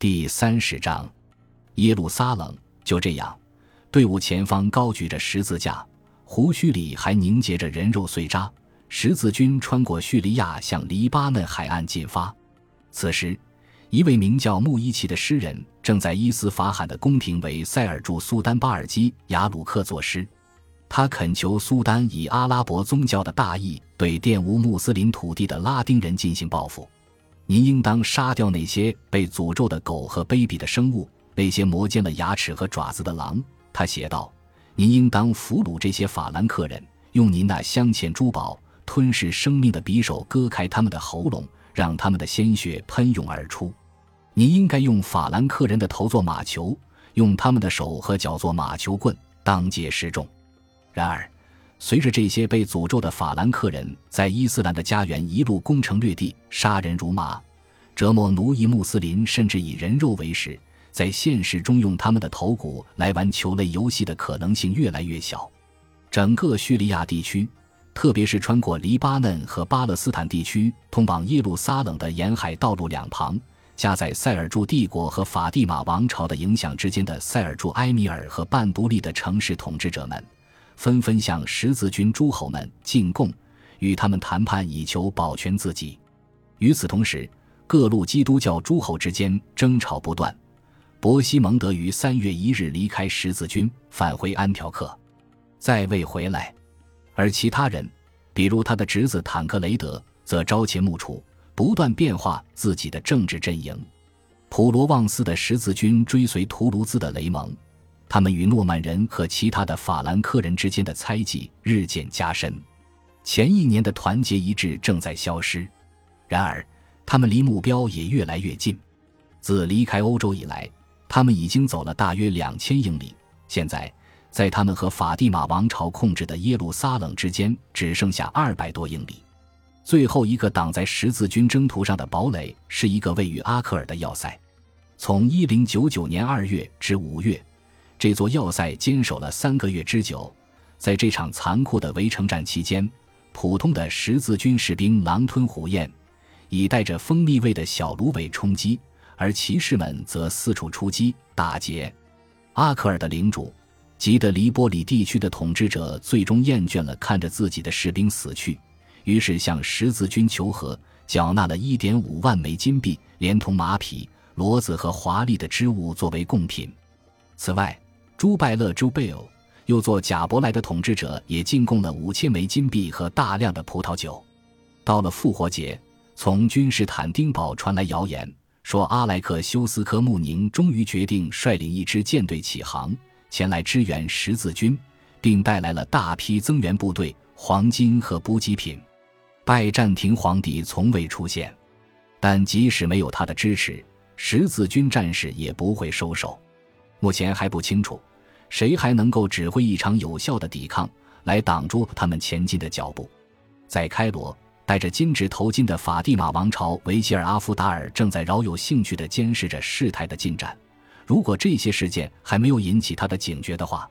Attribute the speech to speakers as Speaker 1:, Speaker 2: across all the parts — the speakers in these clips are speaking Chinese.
Speaker 1: 第三十章，耶路撒冷就这样，队伍前方高举着十字架，胡须里还凝结着人肉碎渣。十字军穿过叙利亚，向黎巴嫩海岸进发。此时，一位名叫穆伊奇的诗人正在伊斯法罕的宫廷为塞尔柱苏丹巴尔基雅鲁克作诗。他恳求苏丹以阿拉伯宗教的大义对玷污穆斯林土地的拉丁人进行报复。您应当杀掉那些被诅咒的狗和卑鄙的生物，那些磨尖了牙齿和爪子的狼。他写道：“您应当俘虏这些法兰克人，用您那镶嵌珠宝、吞噬生命的匕首割开他们的喉咙，让他们的鲜血喷涌而出。您应该用法兰克人的头做马球，用他们的手和脚做马球棍，当街示众。”然而，随着这些被诅咒的法兰克人在伊斯兰的家园一路攻城略地、杀人如麻、折磨奴役穆斯林，甚至以人肉为食，在现实中用他们的头骨来玩球类游戏的可能性越来越小。整个叙利亚地区，特别是穿过黎巴嫩和巴勒斯坦地区通往耶路撒冷的沿海道路两旁，夹在塞尔柱帝国和法蒂玛王朝的影响之间的塞尔柱埃米尔和半独立的城市统治者们。纷纷向十字军诸侯们进贡，与他们谈判以求保全自己。与此同时，各路基督教诸侯之间争吵不断。伯西蒙德于三月一日离开十字军，返回安条克，再未回来。而其他人，比如他的侄子坦克雷德，则朝秦暮楚，不断变化自己的政治阵营。普罗旺斯的十字军追随图卢兹的雷蒙。他们与诺曼人和其他的法兰克人之间的猜忌日渐加深，前一年的团结一致正在消失。然而，他们离目标也越来越近。自离开欧洲以来，他们已经走了大约两千英里。现在，在他们和法蒂玛王朝控制的耶路撒冷之间，只剩下二百多英里。最后一个挡在十字军征途上的堡垒，是一个位于阿克尔的要塞。从一零九九年二月至五月。这座要塞坚守了三个月之久，在这场残酷的围城战期间，普通的十字军士兵狼吞虎咽，以带着蜂蜜味的小芦苇充饥，而骑士们则四处出击打劫。阿克尔的领主吉德黎波里地区的统治者最终厌倦了看着自己的士兵死去，于是向十字军求和，缴纳了一点五万枚金币，连同马匹、骡子和华丽的织物作为贡品。此外，朱拜勒朱贝尔又做贾伯莱的统治者，也进贡了五千枚金币和大量的葡萄酒。到了复活节，从君士坦丁堡传来谣言，说阿莱克修斯科穆宁终于决定率领一支舰队起航，前来支援十字军，并带来了大批增援部队、黄金和补给品。拜占庭皇帝从未出现，但即使没有他的支持，十字军战士也不会收手。目前还不清楚。谁还能够指挥一场有效的抵抗，来挡住他们前进的脚步？在开罗，戴着金质头巾的法蒂玛王朝维吉尔阿夫达尔正在饶有兴趣地监视着事态的进展。如果这些事件还没有引起他的警觉的话，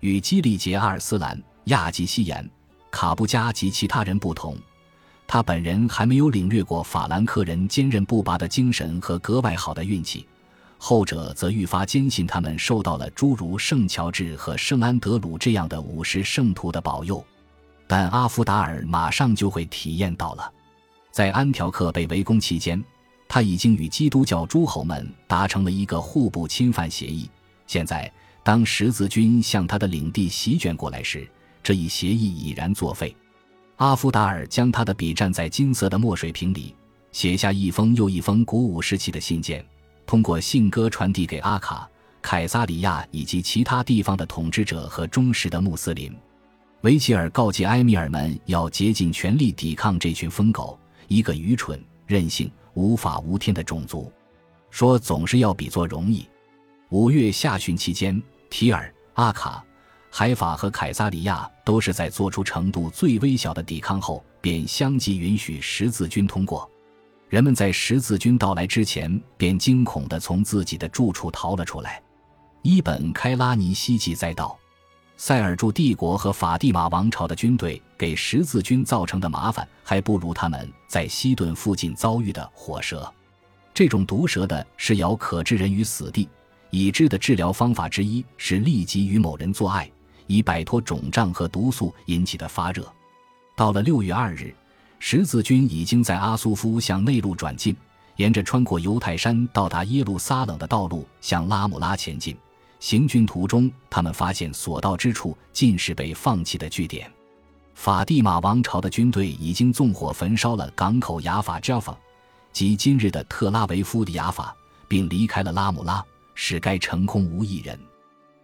Speaker 1: 与基利杰阿尔斯兰、亚吉西延、卡布加及其他人不同，他本人还没有领略过法兰克人坚韧不拔的精神和格外好的运气。后者则愈发坚信，他们受到了诸如圣乔治和圣安德鲁这样的武士圣徒的保佑。但阿夫达尔马上就会体验到了，在安条克被围攻期间，他已经与基督教诸侯们达成了一个互不侵犯协议。现在，当十字军向他的领地席卷过来时，这一协议已然作废。阿夫达尔将他的笔蘸在金色的墨水瓶里，写下一封又一封鼓舞士气的信件。通过信鸽传递给阿卡、凯撒里亚以及其他地方的统治者和忠实的穆斯林。维吉尔告诫埃米尔们要竭尽全力抵抗这群疯狗，一个愚蠢、任性、无法无天的种族。说总是要比作容易。五月下旬期间，提尔、阿卡、海法和凯撒里亚都是在做出程度最微小的抵抗后，便相继允许十字军通过。人们在十字军到来之前便惊恐地从自己的住处逃了出来。伊本开拉尼希冀再道，塞尔柱帝国和法蒂玛王朝的军队给十字军造成的麻烦，还不如他们在西顿附近遭遇的火蛇。这种毒蛇的是咬可置人于死地。已知的治疗方法之一是立即与某人做爱，以摆脱肿胀和毒素引起的发热。到了六月二日，十字军已经在阿苏夫向内陆转进，沿着穿过犹太山到达耶路撒冷的道路向拉姆拉前进。行军途中，他们发现所到之处尽是被放弃的据点。法蒂玛王朝的军队已经纵火焚烧了港口雅法 （Jaffa） 及今日的特拉维夫的雅法，并离开了拉姆拉。使该城空无一人。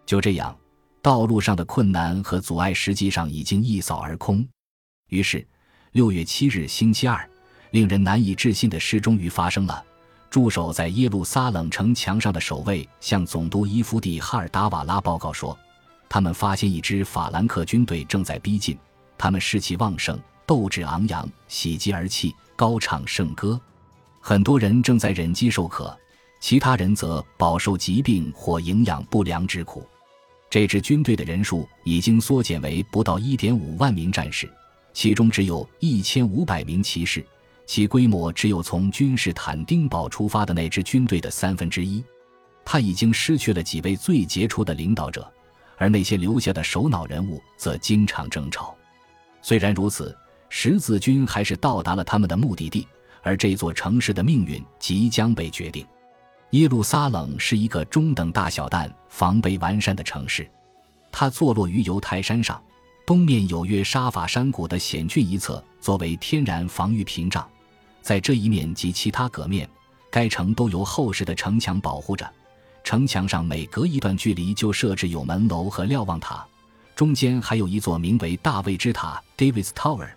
Speaker 1: 就这样，道路上的困难和阻碍实际上已经一扫而空。于是，六月七日星期二，令人难以置信的事终于发生了。驻守在耶路撒冷城墙上的守卫向总督伊夫蒂哈尔达瓦拉报告说，他们发现一支法兰克军队正在逼近。他们士气旺盛，斗志昂扬，喜极而泣，高唱圣歌。很多人正在忍饥受渴。其他人则饱受疾病或营养不良之苦。这支军队的人数已经缩减为不到一点五万名战士，其中只有一千五百名骑士，其规模只有从君士坦丁堡出发的那支军队的三分之一。他已经失去了几位最杰出的领导者，而那些留下的首脑人物则经常争吵。虽然如此，十字军还是到达了他们的目的地，而这座城市的命运即将被决定。耶路撒冷是一个中等大小但防备完善的城市，它坐落于犹太山上，东面有约沙法山谷的险峻一侧作为天然防御屏障，在这一面及其他隔面，该城都由厚实的城墙保护着。城墙上每隔一段距离就设置有门楼和瞭望塔，中间还有一座名为大卫之塔 （David's Tower）。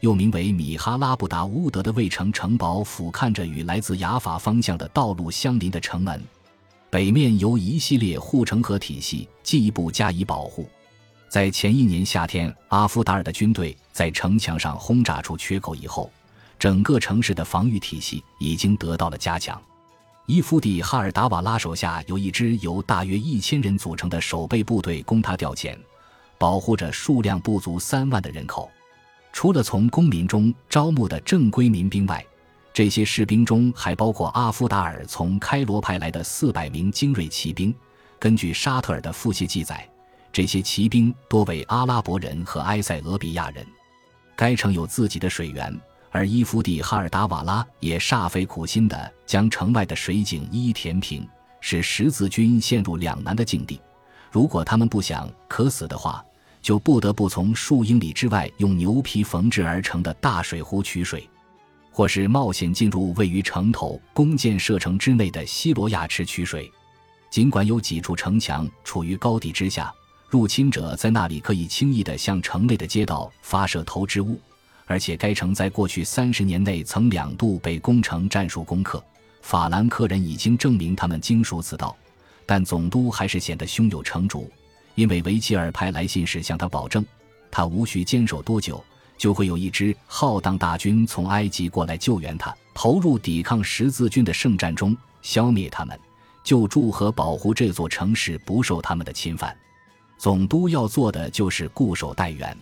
Speaker 1: 又名为米哈拉布达乌德的卫城城堡，俯瞰着与来自雅法方向的道路相邻的城门，北面由一系列护城河体系进一步加以保护。在前一年夏天，阿夫达尔的军队在城墙上轰炸出缺口以后，整个城市的防御体系已经得到了加强。伊夫蒂哈尔达瓦拉手下有一支由大约一千人组成的守备部队供他调遣，保护着数量不足三万的人口。除了从公民中招募的正规民兵外，这些士兵中还包括阿夫达尔从开罗派来的四百名精锐骑兵。根据沙特尔的腹泻记载，这些骑兵多为阿拉伯人和埃塞俄比亚人。该城有自己的水源，而伊夫蒂哈尔达瓦拉也煞费苦心地将城外的水井一一填平，使十字军陷入两难的境地。如果他们不想渴死的话，就不得不从数英里之外用牛皮缝制而成的大水壶取水，或是冒险进入位于城头弓箭射程之内的西罗亚池取水。尽管有几处城墙处于高地之下，入侵者在那里可以轻易地向城内的街道发射投掷物，而且该城在过去三十年内曾两度被攻城战术攻克。法兰克人已经证明他们精熟此道，但总督还是显得胸有成竹。因为维吉尔派来信时向他保证，他无需坚守多久，就会有一支浩荡大军从埃及过来救援他，投入抵抗十字军的圣战中，消灭他们，救助和保护这座城市不受他们的侵犯。总督要做的就是固守待援。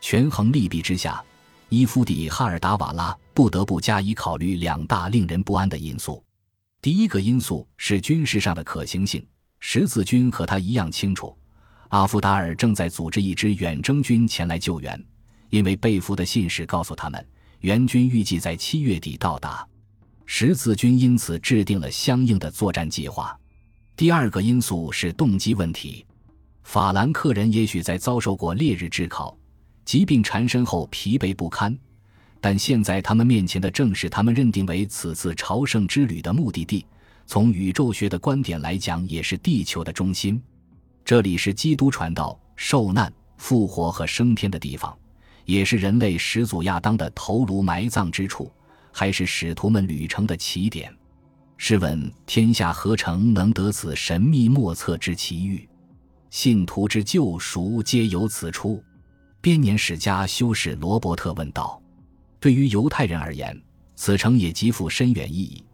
Speaker 1: 权衡利弊之下，伊夫底哈尔达瓦拉不得不加以考虑两大令人不安的因素。第一个因素是军事上的可行性，十字军和他一样清楚。阿夫达尔正在组织一支远征军前来救援，因为被俘的信使告诉他们，援军预计在七月底到达。十字军因此制定了相应的作战计划。第二个因素是动机问题。法兰克人也许在遭受过烈日炙烤、疾病缠身后疲惫不堪，但现在他们面前的正是他们认定为此次朝圣之旅的目的地。从宇宙学的观点来讲，也是地球的中心。这里是基督传道、受难、复活和升天的地方，也是人类始祖亚当的头颅埋葬之处，还是使徒们旅程的起点。试问天下何城能得此神秘莫测之奇遇？信徒之救赎皆由此出。编年史家修士罗伯特问道：“对于犹太人而言，此城也极富深远意义，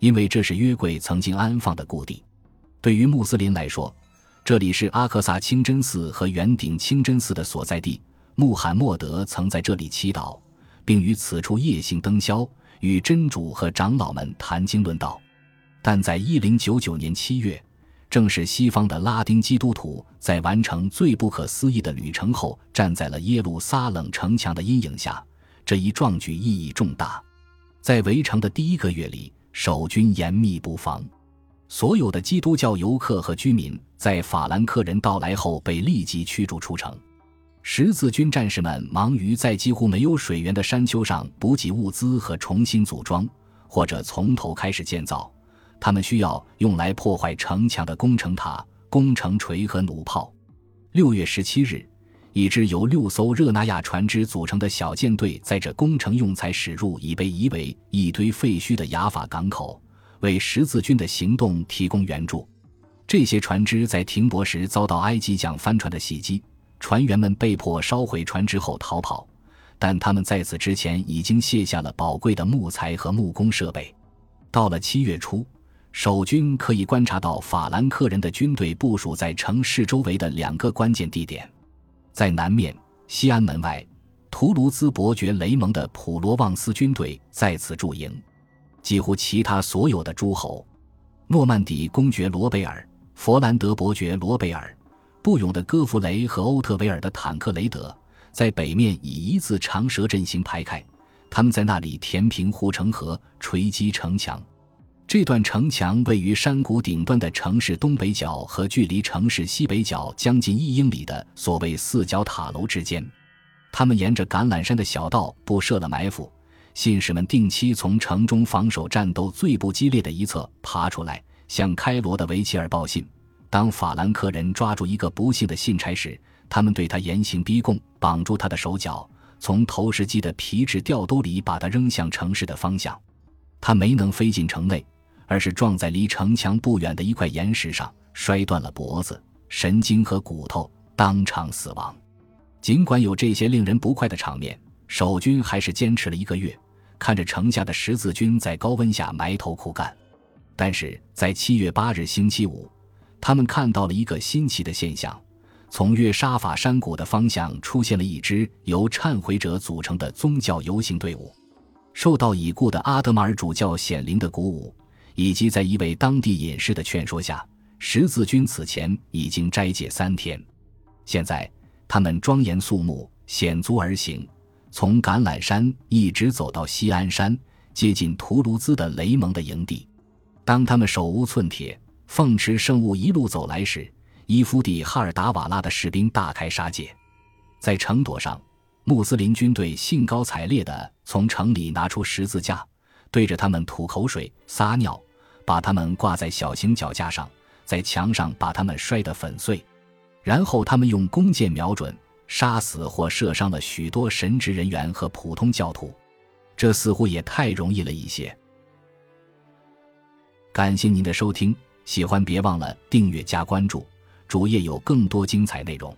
Speaker 1: 因为这是约柜曾经安放的故地；对于穆斯林来说，”这里是阿克萨清真寺和圆顶清真寺的所在地。穆罕默德曾在这里祈祷，并于此处夜行灯宵，与真主和长老们谈经论道。但在一零九九年七月，正是西方的拉丁基督徒在完成最不可思议的旅程后，站在了耶路撒冷城墙的阴影下。这一壮举意义重大。在围城的第一个月里，守军严密布防，所有的基督教游客和居民在法兰克人到来后被立即驱逐出城。十字军战士们忙于在几乎没有水源的山丘上补给物资和重新组装，或者从头开始建造。他们需要用来破坏城墙的工程塔、工程锤和弩炮。六月十七日，一支由六艘热那亚船只组成的小舰队载着工程用材驶入已被夷为一堆废墟的雅法港口，为十字军的行动提供援助。这些船只在停泊时遭到埃及桨帆船的袭击。船员们被迫烧毁船只后逃跑，但他们在此之前已经卸下了宝贵的木材和木工设备。到了七月初，守军可以观察到法兰克人的军队部署在城市周围的两个关键地点：在南面西安门外，图卢兹伯爵雷蒙的普罗旺斯军队在此驻营；几乎其他所有的诸侯，诺曼底公爵罗贝尔、佛兰德伯爵罗贝尔。布勇的戈弗雷和欧特维尔的坦克雷德在北面以一字长蛇阵型排开，他们在那里填平护城河、锤击城墙。这段城墙位于山谷顶端的城市东北角和距离城市西北角将近一英里的所谓四角塔楼之间。他们沿着橄榄山的小道布设了埋伏，信使们定期从城中防守战斗最不激烈的一侧爬出来，向开罗的维齐尔报信。当法兰克人抓住一个不幸的信差时，他们对他严刑逼供，绑住他的手脚，从投石机的皮质吊兜里把他扔向城市的方向。他没能飞进城内，而是撞在离城墙不远的一块岩石上，摔断了脖子、神经和骨头，当场死亡。尽管有这些令人不快的场面，守军还是坚持了一个月，看着城下的十字军在高温下埋头苦干。但是在七月八日星期五。他们看到了一个新奇的现象：从约沙法山谷的方向出现了一支由忏悔者组成的宗教游行队伍。受到已故的阿德马尔主教显灵的鼓舞，以及在一位当地隐士的劝说下，十字军此前已经斋戒三天。现在，他们庄严肃穆、险足而行，从橄榄山一直走到西安山，接近图卢兹的雷蒙的营地。当他们手无寸铁。奉持圣物一路走来时，伊夫蒂哈尔达瓦拉的士兵大开杀戒。在城垛上，穆斯林军队兴高采烈地从城里拿出十字架，对着他们吐口水、撒尿，把他们挂在小型脚架上，在墙上把他们摔得粉碎。然后他们用弓箭瞄准，杀死或射伤了许多神职人员和普通教徒。这似乎也太容易了一些。感谢您的收听。喜欢别忘了订阅加关注，主页有更多精彩内容。